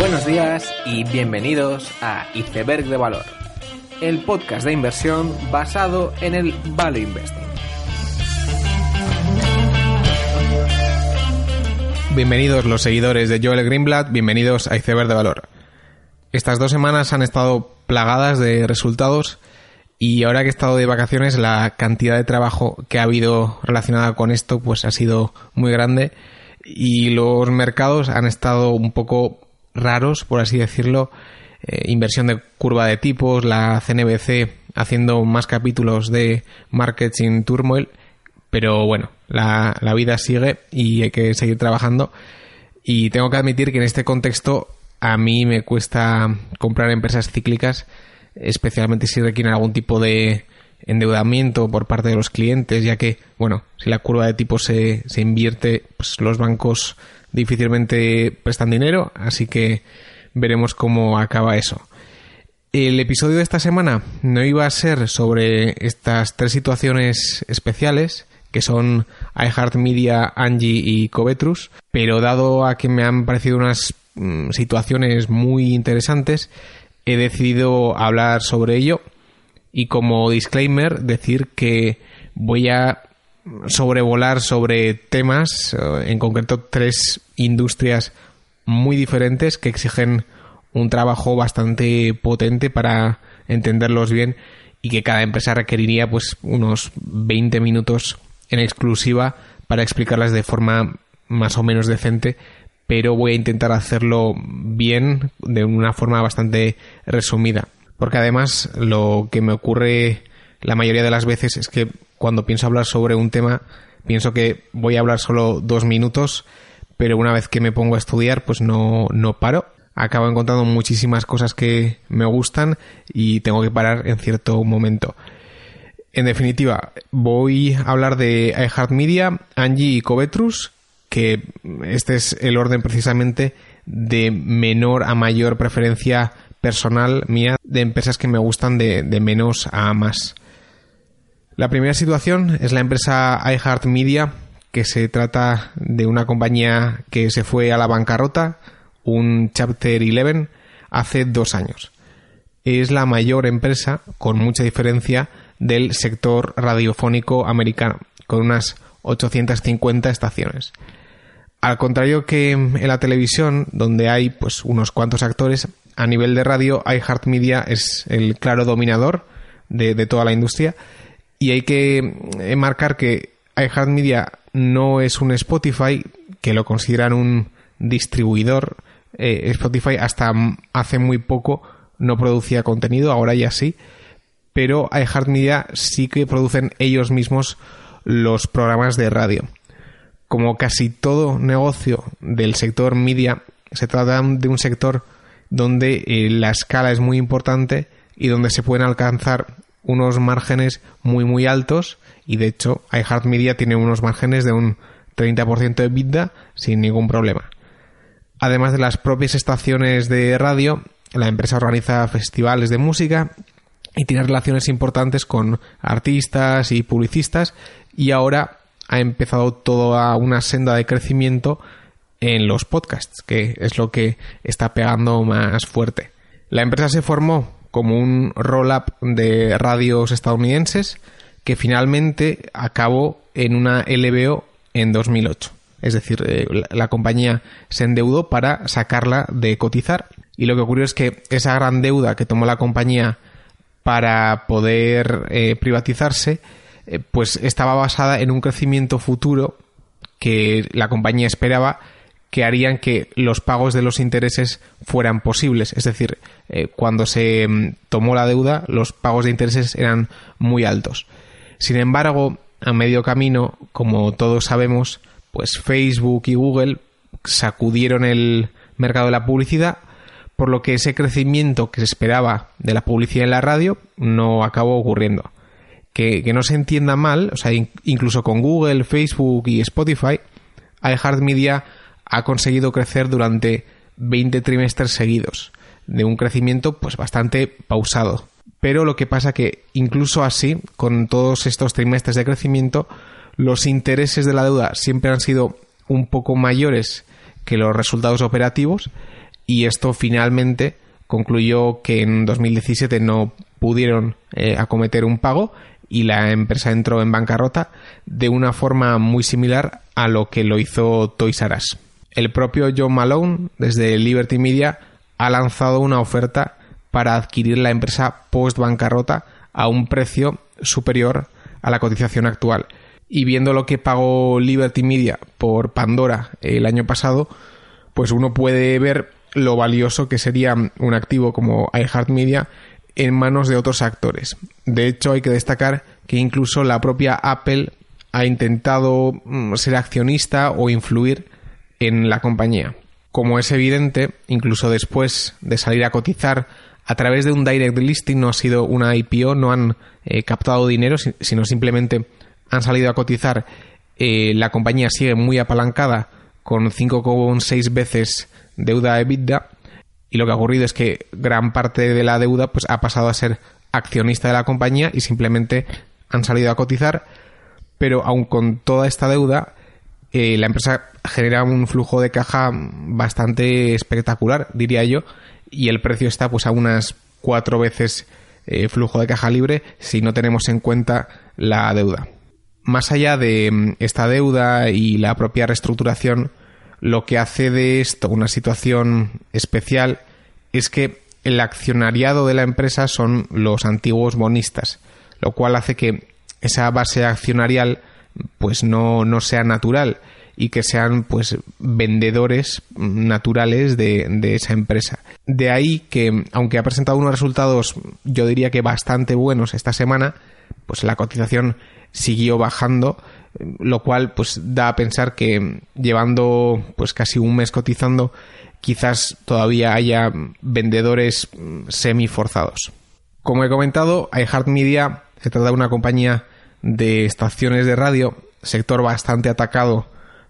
Buenos días y bienvenidos a Iceberg de Valor, el podcast de inversión basado en el Value Investing. Bienvenidos los seguidores de Joel Greenblatt, bienvenidos a Iceberg de Valor. Estas dos semanas han estado plagadas de resultados y ahora que he estado de vacaciones la cantidad de trabajo que ha habido relacionada con esto pues ha sido muy grande y los mercados han estado un poco raros, por así decirlo. Eh, inversión de curva de tipos, la CNBC haciendo más capítulos de Markets in Turmoil, pero bueno, la, la vida sigue y hay que seguir trabajando. Y tengo que admitir que en este contexto a mí me cuesta comprar empresas cíclicas, especialmente si requieren algún tipo de endeudamiento por parte de los clientes, ya que, bueno, si la curva de tipos se, se invierte, pues los bancos difícilmente prestan dinero, así que veremos cómo acaba eso. El episodio de esta semana no iba a ser sobre estas tres situaciones especiales, que son iHeartMedia, Angie y Covetrus, pero dado a que me han parecido unas mm, situaciones muy interesantes, he decidido hablar sobre ello y como disclaimer decir que voy a sobrevolar sobre temas, eh, en concreto tres industrias muy diferentes que exigen un trabajo bastante potente para entenderlos bien y que cada empresa requeriría pues unos 20 minutos en exclusiva para explicarlas de forma más o menos decente, pero voy a intentar hacerlo bien de una forma bastante resumida, porque además lo que me ocurre la mayoría de las veces es que cuando pienso hablar sobre un tema, pienso que voy a hablar solo dos minutos, pero una vez que me pongo a estudiar, pues no, no paro. Acabo encontrando muchísimas cosas que me gustan y tengo que parar en cierto momento. En definitiva, voy a hablar de iHeartMedia, Angie y Covetrus, que este es el orden precisamente de menor a mayor preferencia personal mía de empresas que me gustan de, de menos a más. La primera situación es la empresa iHeartMedia, que se trata de una compañía que se fue a la bancarrota, un Chapter 11, hace dos años. Es la mayor empresa, con mucha diferencia, del sector radiofónico americano, con unas 850 estaciones. Al contrario que en la televisión, donde hay pues unos cuantos actores, a nivel de radio, iHeartMedia es el claro dominador de, toda la industria y hay que marcar que iHeartMedia no es un Spotify, que lo consideran un distribuidor. Eh, Spotify hasta hace muy poco no producía contenido, ahora ya sí. Pero iHeartMedia sí que producen ellos mismos los programas de radio. Como casi todo negocio del sector media, se trata de un sector donde eh, la escala es muy importante y donde se pueden alcanzar unos márgenes muy muy altos y de hecho iHeartMedia tiene unos márgenes de un 30% de vida sin ningún problema. Además de las propias estaciones de radio, la empresa organiza festivales de música y tiene relaciones importantes con artistas y publicistas y ahora ha empezado toda una senda de crecimiento en los podcasts, que es lo que está pegando más fuerte. La empresa se formó como un roll-up de radios estadounidenses que finalmente acabó en una LBO en 2008. Es decir, eh, la, compañía se endeudó para sacarla de cotizar y lo que ocurrió es que esa gran deuda que tomó la compañía para poder eh, privatizarse eh, pues estaba basada en un crecimiento futuro que la compañía esperaba que harían que los pagos de los intereses fueran posibles. Es decir, eh, cuando se mm, tomó la deuda, los pagos de intereses eran muy altos. Sin embargo, a medio camino, como todos sabemos, pues Facebook y Google sacudieron el mercado de la publicidad, por lo que ese crecimiento que se esperaba de la publicidad en la radio no acabó ocurriendo. Que, no se entienda mal, o sea, incluso con Google, Facebook y Spotify, iHeartMedia ha conseguido crecer durante 20 trimestres seguidos, de un crecimiento pues bastante pausado. Pero lo que pasa que incluso así, con todos estos trimestres de crecimiento, los intereses de la deuda siempre han sido un poco mayores que los resultados operativos y esto finalmente concluyó que en 2017 no pudieron eh, acometer un pago y la empresa entró en bancarrota de una forma muy similar a lo que lo hizo Toys R Us. El propio John Malone, desde Liberty Media, ha lanzado una oferta para adquirir la empresa post bancarrota a un precio superior a la cotización actual. Y viendo lo que pagó Liberty Media por Pandora el año pasado, pues uno puede ver lo valioso que sería un activo como iHeartMedia en manos de otros actores. De hecho, hay que destacar que incluso la propia Apple ha intentado mm, ser accionista o influir en la compañía. Como es evidente, incluso después de salir a cotizar a través de un direct listing, no ha sido una IPO, no han eh, captado dinero, sino simplemente han salido a cotizar. Eh, la compañía sigue muy apalancada con 5,6 veces deuda EBITDA y lo que ha ocurrido es que gran parte de la deuda pues ha pasado a ser accionista de la compañía y simplemente han salido a cotizar pero aun con toda esta deuda eh, la empresa genera un flujo de caja bastante espectacular diría yo y el precio está pues a unas cuatro veces eh, flujo de caja libre si no tenemos en cuenta la deuda. Más allá de mm, esta deuda y la propia reestructuración lo que hace de esto una situación especial es que el accionariado de la empresa son los antiguos bonistas, lo cual hace que esa base accionarial pues no, no sea natural y que sean pues vendedores naturales de, de, esa empresa. De ahí que, aunque ha presentado unos resultados yo diría que bastante buenos esta semana, pues la cotización siguió bajando lo cual pues da a pensar que llevando pues casi un mes cotizando quizás todavía haya vendedores semi forzados. Como he comentado, iHeartMedia se trata de una compañía de estaciones de radio, sector bastante atacado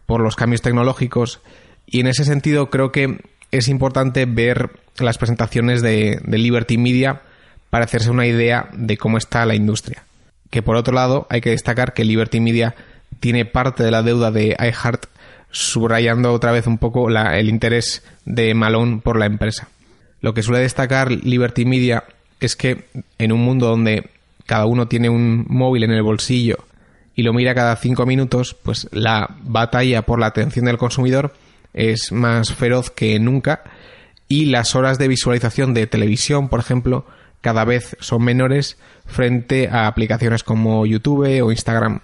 por los cambios tecnológicos y en ese sentido creo que es importante ver las presentaciones de, Liberty Media para hacerse una idea de cómo está la industria. Que por otro lado hay que destacar que Liberty Media tiene parte de la deuda de iHeart, subrayando otra vez un poco el interés de Malone por la empresa. Lo que suele destacar Liberty Media es que en un mundo donde cada uno tiene un móvil en el bolsillo y lo mira cada cinco minutos, pues la batalla por la atención del consumidor es más feroz que nunca y las horas de visualización de televisión, por ejemplo, cada vez son menores frente a aplicaciones como YouTube o Instagram.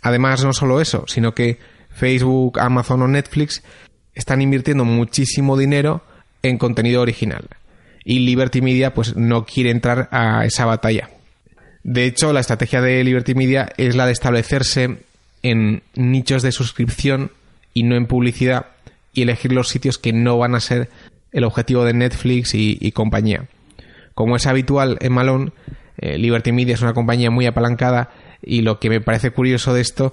Además, no solo eso, sino que Facebook, Amazon o Netflix están invirtiendo muchísimo dinero en contenido original. Y Liberty Media pues no quiere entrar a esa batalla. De hecho, la estrategia de Liberty Media es la de establecerse en nichos de suscripción y no en publicidad y elegir los sitios que no van a ser el objetivo de Netflix y, compañía. Como es habitual en Malone, eh, Liberty Media es una compañía muy apalancada y lo que me parece curioso de esto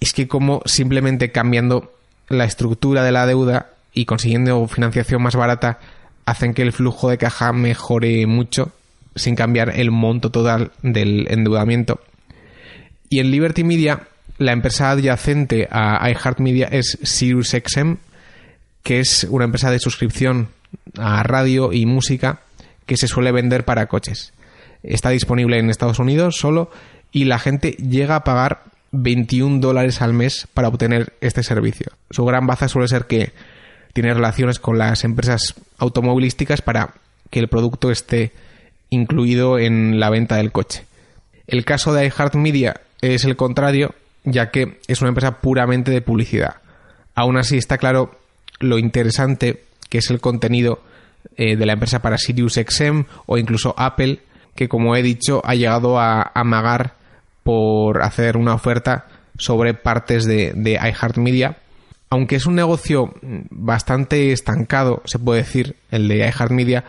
es que como simplemente cambiando la estructura de la deuda y consiguiendo financiación más barata hacen que el flujo de caja mejore mucho sin cambiar el monto total del endeudamiento. Y en Liberty Media, la empresa adyacente a iHeartMedia es SiriusXM, que es una empresa de suscripción a radio y música que se suele vender para coches. Está disponible en Estados Unidos solo y la gente llega a pagar 21 dólares al mes para obtener este servicio. Su gran baza suele ser que tiene relaciones con las empresas automovilísticas para que el producto esté incluido en la venta del coche. El caso de iHeartMedia es el contrario, ya que es una empresa puramente de publicidad. Aún así está claro lo interesante que es el contenido eh, de la empresa para SiriusXM o incluso Apple, que como he dicho ha llegado a amagar por hacer una oferta sobre partes de, de iHeartMedia. Aunque es un negocio bastante estancado, se puede decir, el de iHeartMedia,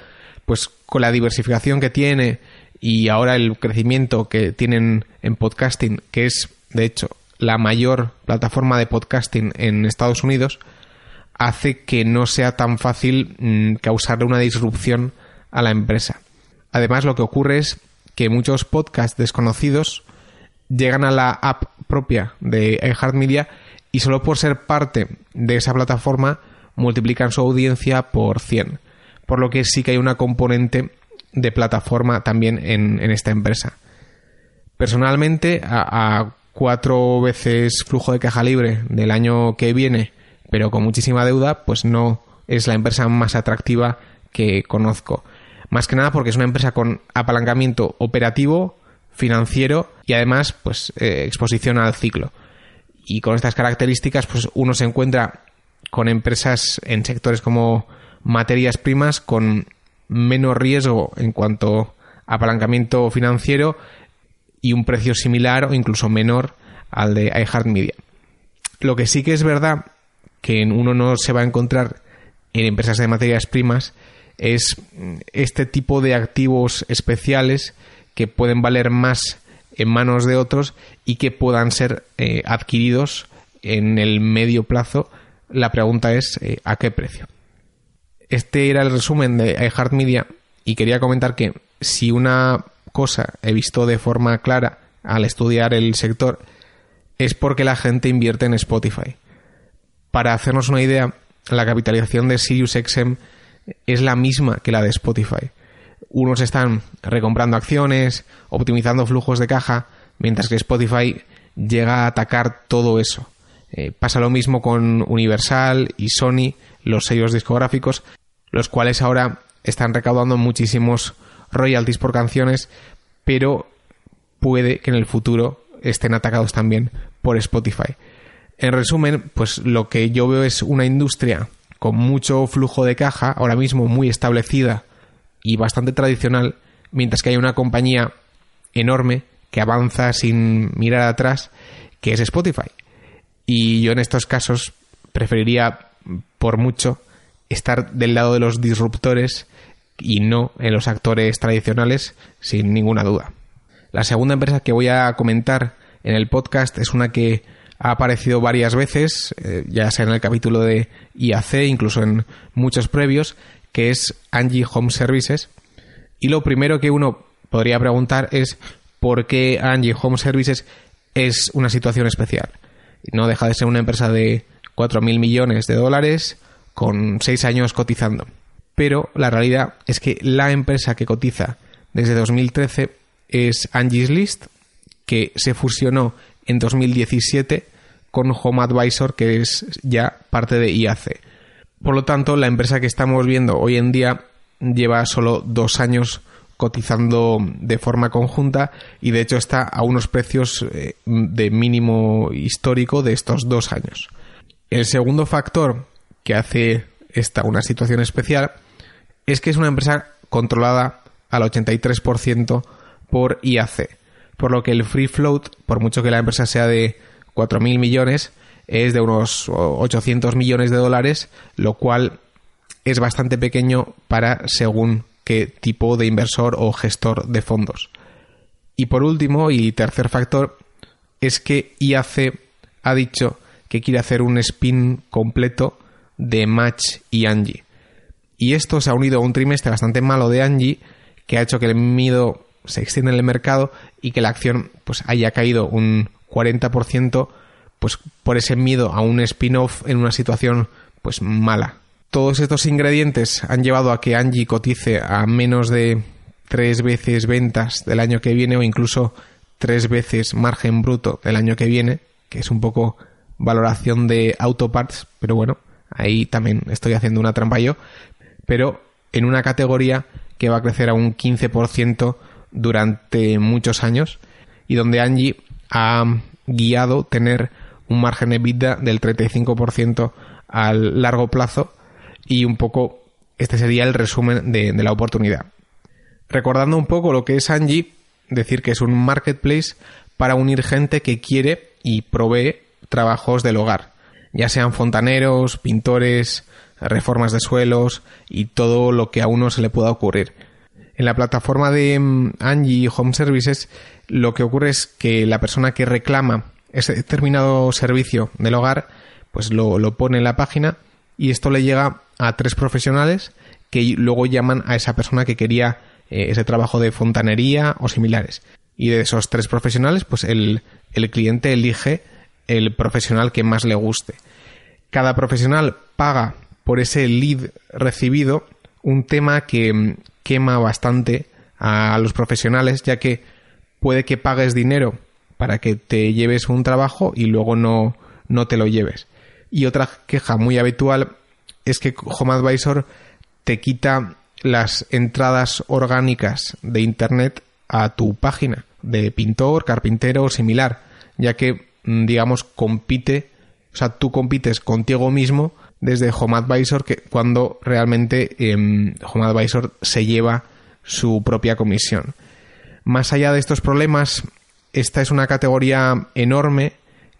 pues con la diversificación que tiene y ahora el crecimiento que tienen en podcasting, que es de hecho la mayor plataforma de podcasting en Estados Unidos, hace que no sea tan fácil mm, causarle una disrupción a la empresa. Además, lo que ocurre es que muchos podcasts desconocidos llegan a la app propia de iHeartMedia y solo por ser parte de esa plataforma multiplican su audiencia por 100. Por lo que sí que hay una componente de plataforma también en, esta empresa. Personalmente, a, cuatro veces flujo de caja libre del año que viene, pero con muchísima deuda, pues no es la empresa más atractiva que conozco. Más que nada porque es una empresa con apalancamiento operativo, financiero y además pues eh, exposición al ciclo. Y con estas características pues uno se encuentra con empresas en sectores como materias primas con menos riesgo en cuanto a apalancamiento financiero y un precio similar o incluso menor al de iHeartMedia. Lo que sí que es verdad que uno no se va a encontrar en empresas de materias primas es este tipo de activos especiales que pueden valer más en manos de otros y que puedan ser eh, adquiridos en el medio plazo. La pregunta es eh, ¿a qué precio? Este era el resumen de iHeartMedia y quería comentar que si una cosa he visto de forma clara al estudiar el sector es porque la gente invierte en Spotify. Para hacernos una idea, la capitalización de SiriusXM es la misma que la de Spotify. Unos están recomprando acciones, optimizando flujos de caja, mientras que Spotify llega a atacar todo eso. Eh, pasa lo mismo con Universal y Sony, los sellos discográficos, los cuales ahora están recaudando muchísimos royalties por canciones, pero puede que en el futuro estén atacados también por Spotify. En resumen, pues lo que yo veo es una industria con mucho flujo de caja, ahora mismo muy establecida y bastante tradicional, mientras que hay una compañía enorme que avanza sin mirar atrás, que es Spotify. Y yo en estos casos preferiría por mucho estar del lado de los disruptores y no en los actores tradicionales, sin ninguna duda. La segunda empresa que voy a comentar en el podcast es una que ha aparecido varias veces, eh, ya sea en el capítulo de IAC, incluso en muchos previos, que es Angie Home Services. Y lo primero que uno podría preguntar es por qué Angie Home Services es una situación especial. No deja de ser una empresa de 4.000 millones de dólares, con seis años cotizando. Pero la realidad es que la empresa que cotiza desde 2013 es Angie's List, que se fusionó en 2017 con Home Advisor, que es ya parte de IAC. Por lo tanto, la empresa que estamos viendo hoy en día lleva solo dos años cotizando de forma conjunta y de hecho está a unos precios eh, de mínimo histórico de estos dos años. El segundo factor que hace esta una situación especial es que es una empresa controlada al 83% por IAC, por lo que el free float, por mucho que la empresa sea de 4.000 millones, es de unos 800 millones de dólares, lo cual es bastante pequeño para según qué tipo de inversor o gestor de fondos. Y por último, y tercer factor, es que IAC ha dicho que quiere hacer un spin completo de Match y Angie. Y esto se ha unido a un trimestre bastante malo de Angie que ha hecho que el miedo se extienda en el mercado y que la acción pues haya caído un 40% pues por ese miedo a un spin-off en una situación pues mala. Todos estos ingredientes han llevado a que Angie cotice a menos de tres veces ventas del año que viene o incluso tres veces margen bruto del año que viene, que es un poco valoración de autoparts, pero bueno, Ahí también estoy haciendo una trampa yo, pero en una categoría que va a crecer a un 15% durante muchos años y donde Angie ha guiado tener un margen de vida del 35% al largo plazo y un poco este sería el resumen de, de la oportunidad. Recordando un poco lo que es Angie, decir que es un marketplace para unir gente que quiere y provee trabajos del hogar ya sean fontaneros, pintores, reformas de suelos y todo lo que a uno se le pueda ocurrir. En la plataforma de mm, Angie Home Services lo que ocurre es que la persona que reclama ese determinado servicio del hogar pues lo, pone en la página y esto le llega a tres profesionales que luego llaman a esa persona que quería eh, ese trabajo de fontanería o similares. Y de esos tres profesionales, pues el, el cliente elige el profesional que más le guste. Cada profesional paga por ese lead recibido, un tema que mm, quema bastante a los profesionales, ya que puede que pagues dinero para que te lleves un trabajo y luego no, no te lo lleves. Y otra queja muy habitual es que Home Advisor te quita las entradas orgánicas de Internet a tu página de pintor, carpintero o similar, ya que, digamos, compite, o sea, tú compites contigo mismo desde Home Advisor que cuando realmente eh, Home Advisor se lleva su propia comisión. Más allá de estos problemas, esta es una categoría enorme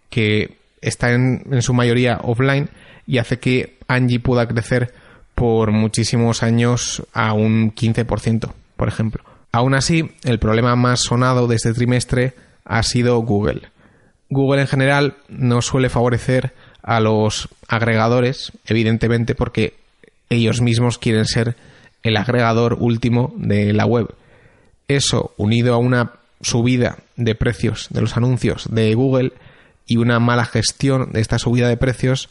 que está en, en su mayoría offline y hace que Angie pueda crecer por muchísimos años a un 15%, por ejemplo. Aún así, el problema más sonado de este trimestre ha sido Google. Google en general no suele favorecer a los agregadores, evidentemente porque ellos mismos quieren ser el agregador último de la web. Eso, unido a una subida de precios de los anuncios de Google y una mala gestión de esta subida de precios,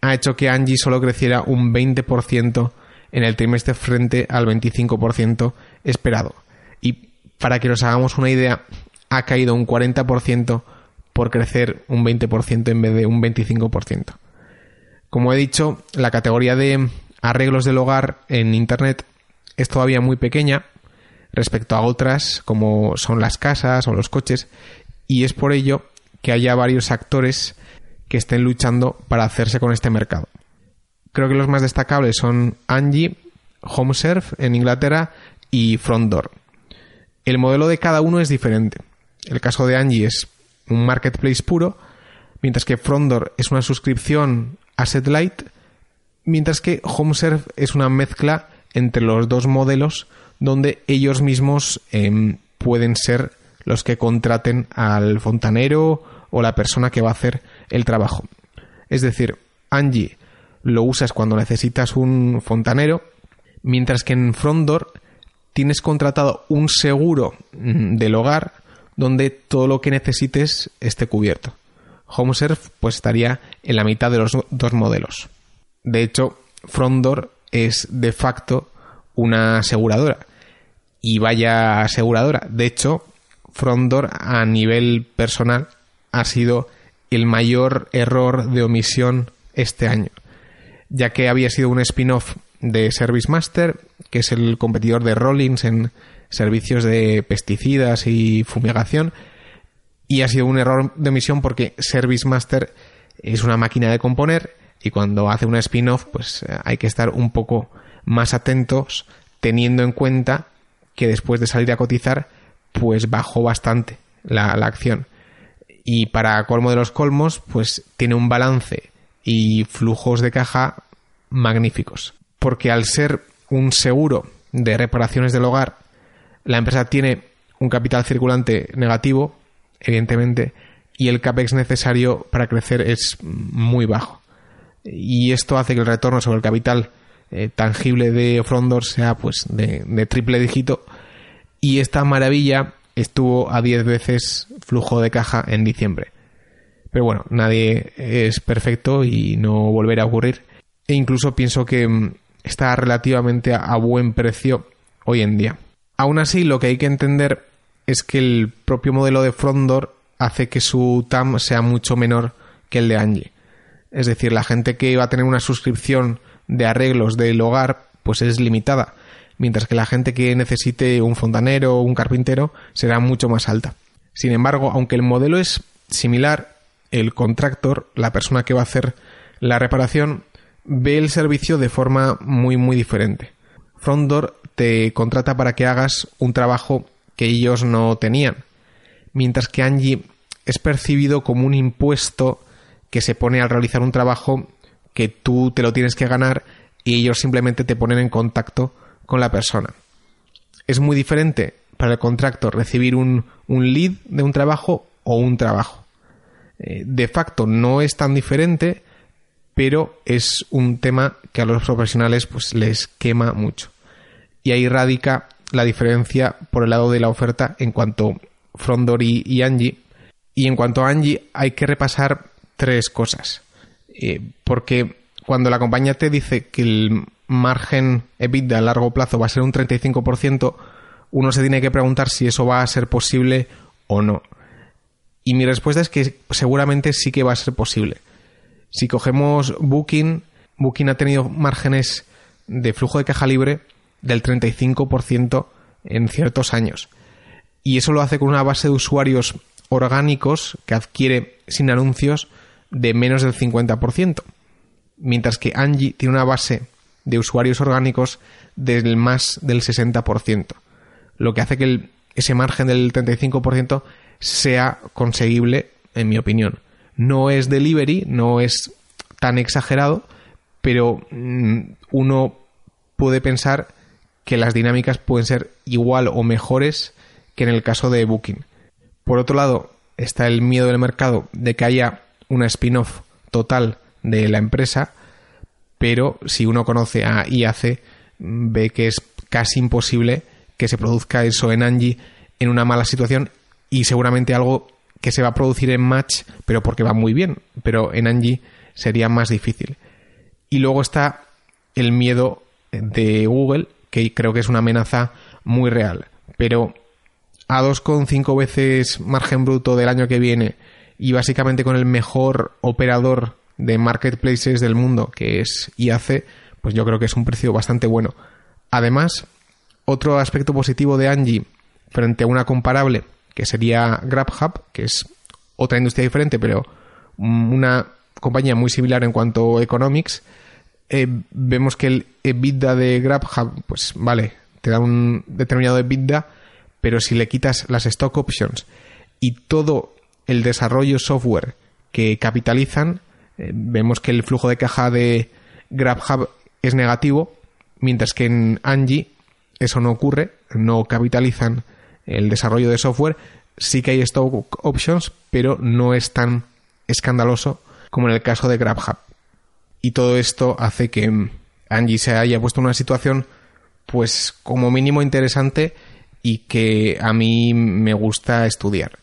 ha hecho que Angie solo creciera un 20% en el trimestre frente al 25% esperado. Y para que nos hagamos una idea, ha caído un 40% por crecer un 20% en vez de un 25%. Como he dicho, la categoría de arreglos del hogar en Internet es todavía muy pequeña respecto a otras como son las casas o los coches y es por ello que haya varios actores que estén luchando para hacerse con este mercado. Creo que los más destacables son Angie, HomeServe en Inglaterra y FrontDoor. El modelo de cada uno es diferente. El caso de Angie es un marketplace puro, mientras que FrontDoor es una suscripción asset light, mientras que HomeServe es una mezcla entre los dos modelos donde ellos mismos em, pueden ser los que contraten al fontanero o la persona que va a hacer el trabajo. Es decir, Angie lo usas cuando necesitas un fontanero, mientras que en Frontdoor tienes contratado un seguro mm, del hogar donde todo lo que necesites esté cubierto. HomeServe pues estaría en la mitad de los dos modelos. De hecho, Frontdoor es de facto una aseguradora. Y vaya aseguradora. De hecho, Frontdoor a nivel personal ha sido el mayor error de omisión este año, ya que había sido un spin-off de Service Master, que es el competidor de Rollins en servicios de pesticidas y fumigación, y ha sido un error de omisión porque Service Master es una máquina de componer y cuando hace un spin-off pues eh, hay que estar un poco más atentos teniendo en cuenta que después de salir a cotizar pues bajó bastante la, la acción y para colmo de los colmos, pues tiene un balance y flujos de caja magníficos. Porque al ser un seguro de reparaciones del hogar, la empresa tiene un capital circulante negativo, evidentemente, y el CAPEX necesario para crecer es muy bajo. Y esto hace que el retorno sobre el capital eh, tangible de Frondor sea pues de, triple dígito. Y esta maravilla estuvo a 10 veces flujo de caja en diciembre. Pero bueno, nadie es perfecto y no volverá a ocurrir. E incluso pienso que mm, está relativamente a buen precio hoy en día. Aún así, lo que hay que entender es que el propio modelo de Frondor hace que su TAM sea mucho menor que el de Angie. Es decir, la gente que va a tener una suscripción de arreglos del hogar, pues es limitada mientras que la gente que necesite un fontanero o un carpintero será mucho más alta. Sin embargo, aunque el modelo es similar, el contractor, la persona que va a hacer la reparación, ve el servicio de forma muy muy diferente. Frontdoor te contrata para que hagas un trabajo que ellos no tenían, mientras que Angie es percibido como un impuesto que se pone al realizar un trabajo que tú te lo tienes que ganar y ellos simplemente te ponen en contacto con la persona. Es muy diferente para el contractor recibir un, lead de un trabajo o un trabajo. Eh, de facto no es tan diferente, pero es un tema que a los profesionales pues, les quema mucho. Y ahí radica la diferencia por el lado de la oferta en cuanto Frondor y, Angie. Y en cuanto a Angie hay que repasar tres cosas. Eh, porque cuando la compañía te dice que el margen EBITDA a largo plazo va a ser un 35%, uno se tiene que preguntar si eso va a ser posible o no. Y mi respuesta es que seguramente sí que va a ser posible. Si cogemos Booking, Booking ha tenido márgenes de flujo de caja libre del 35% en ciertos años. Y eso lo hace con una base de usuarios orgánicos que adquiere sin anuncios de menos del 50%. Mientras que Angie tiene una base de usuarios orgánicos del más del 60%. Lo que hace que ese margen del 35% sea conseguible, en mi opinión. No es delivery, no es tan exagerado, pero mm, uno puede pensar que las dinámicas pueden ser igual o mejores que en el caso de Booking. Por otro lado, está el miedo del mercado de que haya una spin-off total de la empresa, pero si uno conoce a IAC, ve que es casi imposible que se produzca eso en Angie en una mala situación y seguramente algo que se va a producir en Match, pero porque va muy bien, pero en Angie sería más difícil. Y luego está el miedo de Google, que creo que es una amenaza muy real, pero a 2,5 veces margen bruto del año que viene y básicamente con el mejor operador de marketplaces del mundo, que es IAC, pues yo creo que es un precio bastante bueno. Además, otro aspecto positivo de Angie frente a una comparable, que sería GrabHub, que es otra industria diferente, pero una compañía muy similar en cuanto a economics, eh, vemos que el EBITDA de GrabHub, pues vale, te da un determinado EBITDA, pero si le quitas las stock options y todo el desarrollo software que capitalizan, eh, vemos que el flujo de caja de GrabHub es negativo, mientras que en Angie eso no ocurre, no capitalizan el desarrollo de software, sí que hay stock options, pero no es tan escandaloso como en el caso de GrabHub. Y todo esto hace que Angie se haya puesto en una situación pues como mínimo interesante y que a mí me gusta estudiar.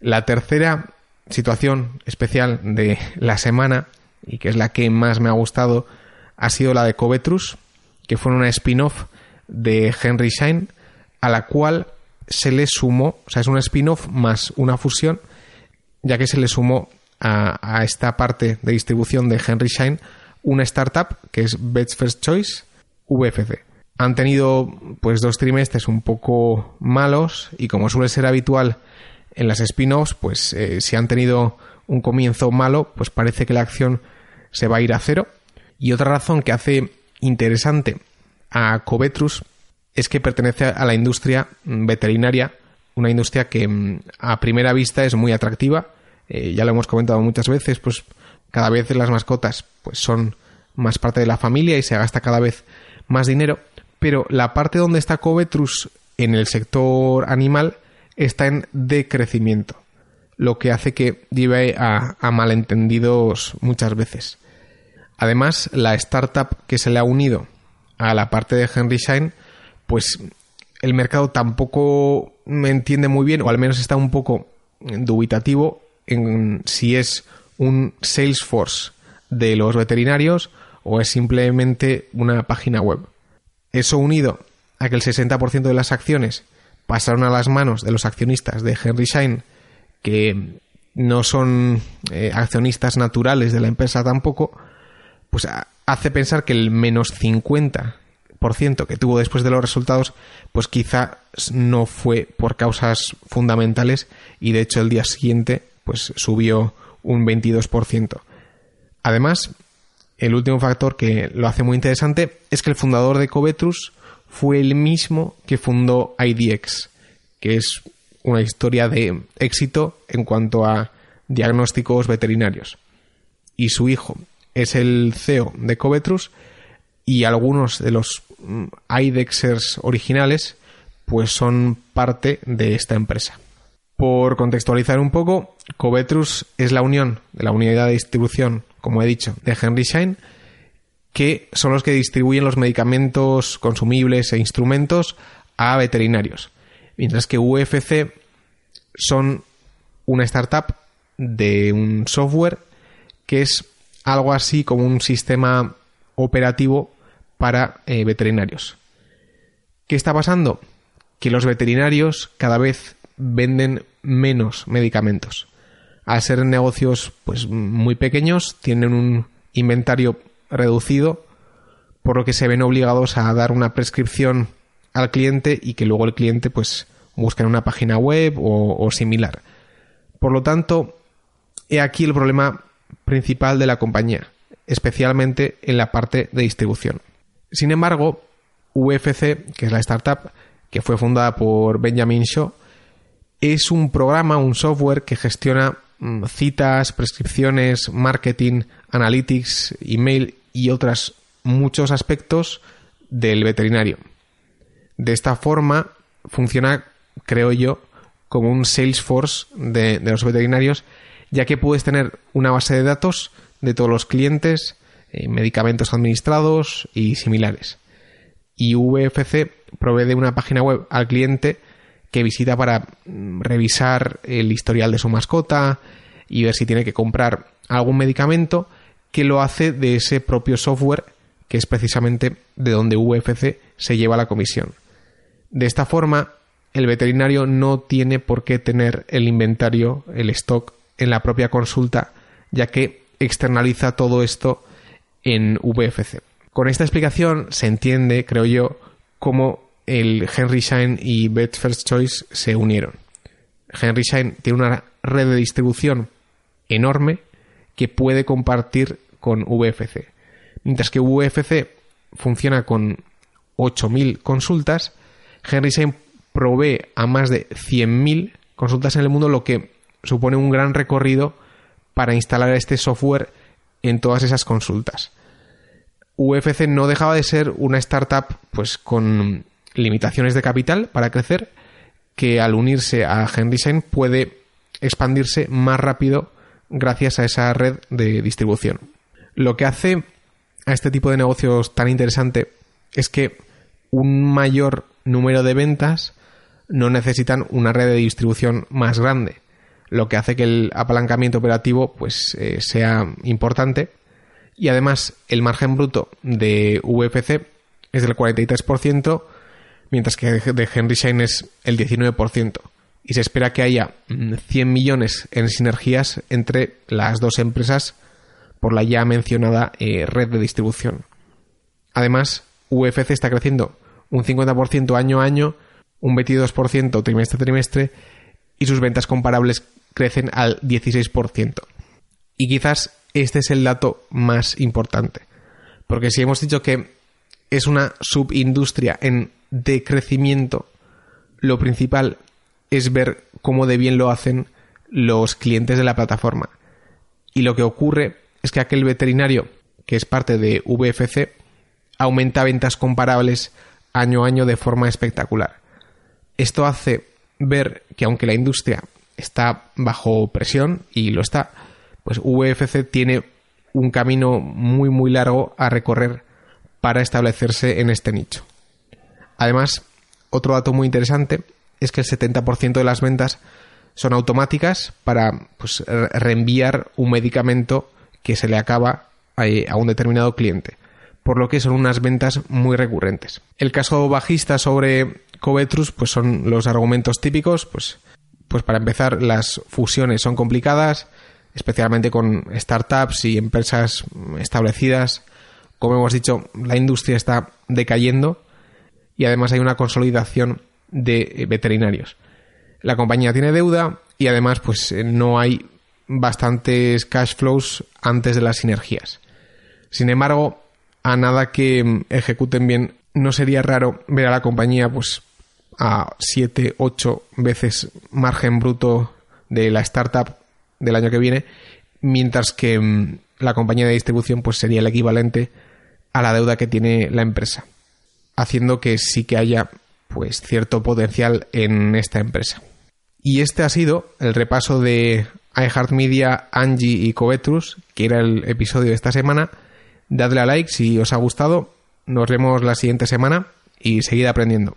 La tercera situación especial de la semana, y que es la que más me ha gustado, ha sido la de Covetrus, que fue una spin-off de Henry Shine, a la cual se le sumó, o sea, es un spin-off más una fusión, ya que se le sumó a, esta parte de distribución de Henry Shine una startup que es Bets First Choice, VFC. Han tenido pues dos trimestres un poco malos y como suele ser habitual en las spin-offs, pues eh, si han tenido un comienzo malo, pues parece que la acción se va a ir a cero. Y otra razón que hace interesante a Covetrus es que pertenece a la industria veterinaria, una industria que mm, a primera vista es muy atractiva. Eh, ya lo hemos comentado muchas veces, pues cada vez las mascotas pues son más parte de la familia y se gasta cada vez más dinero. Pero la parte donde está Covetrus en el sector animal está en decrecimiento, lo que hace que lleve a, malentendidos muchas veces. Además, la startup que se le ha unido a la parte de Henry Shine, pues el mercado tampoco me entiende muy bien, o al menos está un poco dubitativo en si es un Salesforce de los veterinarios o es simplemente una página web. Eso unido a que el 60% de las acciones pasaron a las manos de los accionistas de Henry Schein, que no son eh, accionistas naturales de la empresa tampoco, pues hace pensar que el menos 50% que tuvo después de los resultados, pues quizá no fue por causas fundamentales y de hecho el día siguiente pues subió un 22%. Además, el último factor que lo hace muy interesante es que el fundador de Covetrus fue el mismo que fundó IDX, que es una historia de éxito en cuanto a diagnósticos veterinarios. Y su hijo es el CEO de Covetrus y algunos de los mm, IDEXers originales pues son parte de esta empresa. Por contextualizar un poco, Covetrus es la unión de la unidad de distribución, como he dicho, de Henry Schein que son los que distribuyen los medicamentos consumibles e instrumentos a veterinarios. Mientras que UFC son una startup de un software que es algo así como un sistema operativo para eh, veterinarios. ¿Qué está pasando? Que los veterinarios cada vez venden menos medicamentos. Al ser negocios pues muy pequeños, tienen un inventario reducido, por lo que se ven obligados a dar una prescripción al cliente y que luego el cliente pues busque en una página web o, o similar. Por lo tanto, he aquí el problema principal de la compañía, especialmente en la parte de distribución. Sin embargo, UFC, que es la startup que fue fundada por Benjamin Shaw, es un programa, un software que gestiona mm, citas, prescripciones, marketing, analytics, email y otros muchos aspectos del veterinario. De esta forma funciona, creo yo, como un Salesforce de, de los veterinarios, ya que puedes tener una base de datos de todos los clientes, eh, medicamentos administrados y similares. Y VFC provee de una página web al cliente que visita para mm, revisar el historial de su mascota y ver si tiene que comprar algún medicamento que lo hace de ese propio software que es precisamente de donde VFC se lleva la comisión. De esta forma, el veterinario no tiene por qué tener el inventario, el stock en la propia consulta, ya que externaliza todo esto en VFC. Con esta explicación se entiende, creo yo, cómo el Henry Schein y Bet First Choice se unieron. Henry Schein tiene una red de distribución enorme que puede compartir con VFC. Mientras que VFC funciona con 8.000 consultas, Henry Schein provee a más de 100.000 consultas en el mundo, lo que supone un gran recorrido para instalar este software en todas esas consultas. UFC no dejaba de ser una startup pues con limitaciones de capital para crecer que al unirse a Henrysen puede expandirse más rápido gracias a esa red de distribución. Lo que hace a este tipo de negocios tan interesante es que un mayor número de ventas no necesitan una red de distribución más grande, lo que hace que el apalancamiento operativo pues eh, sea importante y además el margen bruto de VFC es del 43%, mientras que de Henry Schein es el 19%. Y se espera que haya 100 mm, millones en sinergias entre las dos empresas por la ya mencionada eh, red de distribución. Además, UFC está creciendo un 50% año a año, un 22% trimestre a trimestre y sus ventas comparables crecen al 16%. Y quizás este es el dato más importante. Porque si hemos dicho que es una subindustria en decrecimiento, lo principal es ver cómo de bien lo hacen los clientes de la plataforma. Y lo que ocurre es que aquel veterinario, que es parte de VFC, aumenta ventas comparables año a año de forma espectacular. Esto hace ver que aunque la industria está bajo presión, y lo está, pues VFC tiene un camino muy muy largo a recorrer para establecerse en este nicho. Además, otro dato muy interesante es que el 70% de las ventas son automáticas para pues, reenviar un medicamento que se le acaba a un determinado cliente, por lo que son unas ventas muy recurrentes. El caso bajista sobre Covetrus pues son los argumentos típicos, pues, pues para empezar las fusiones son complicadas, especialmente con startups y empresas establecidas. Como hemos dicho, la industria está decayendo y además hay una consolidación de veterinarios. La compañía tiene deuda y además pues no hay bastantes cash flows antes de las sinergias. Sin embargo, a nada que ejecuten bien, no sería raro ver a la compañía pues a 7, 8 veces margen bruto de la startup del año que viene, mientras que mm, la compañía de distribución pues sería el equivalente a la deuda que tiene la empresa, haciendo que sí que haya pues cierto potencial en esta empresa. Y este ha sido el repaso de iHeartMedia, Angie y Covetrus, que era el episodio de esta semana. Dadle a like si os ha gustado. Nos vemos la siguiente semana y seguid aprendiendo.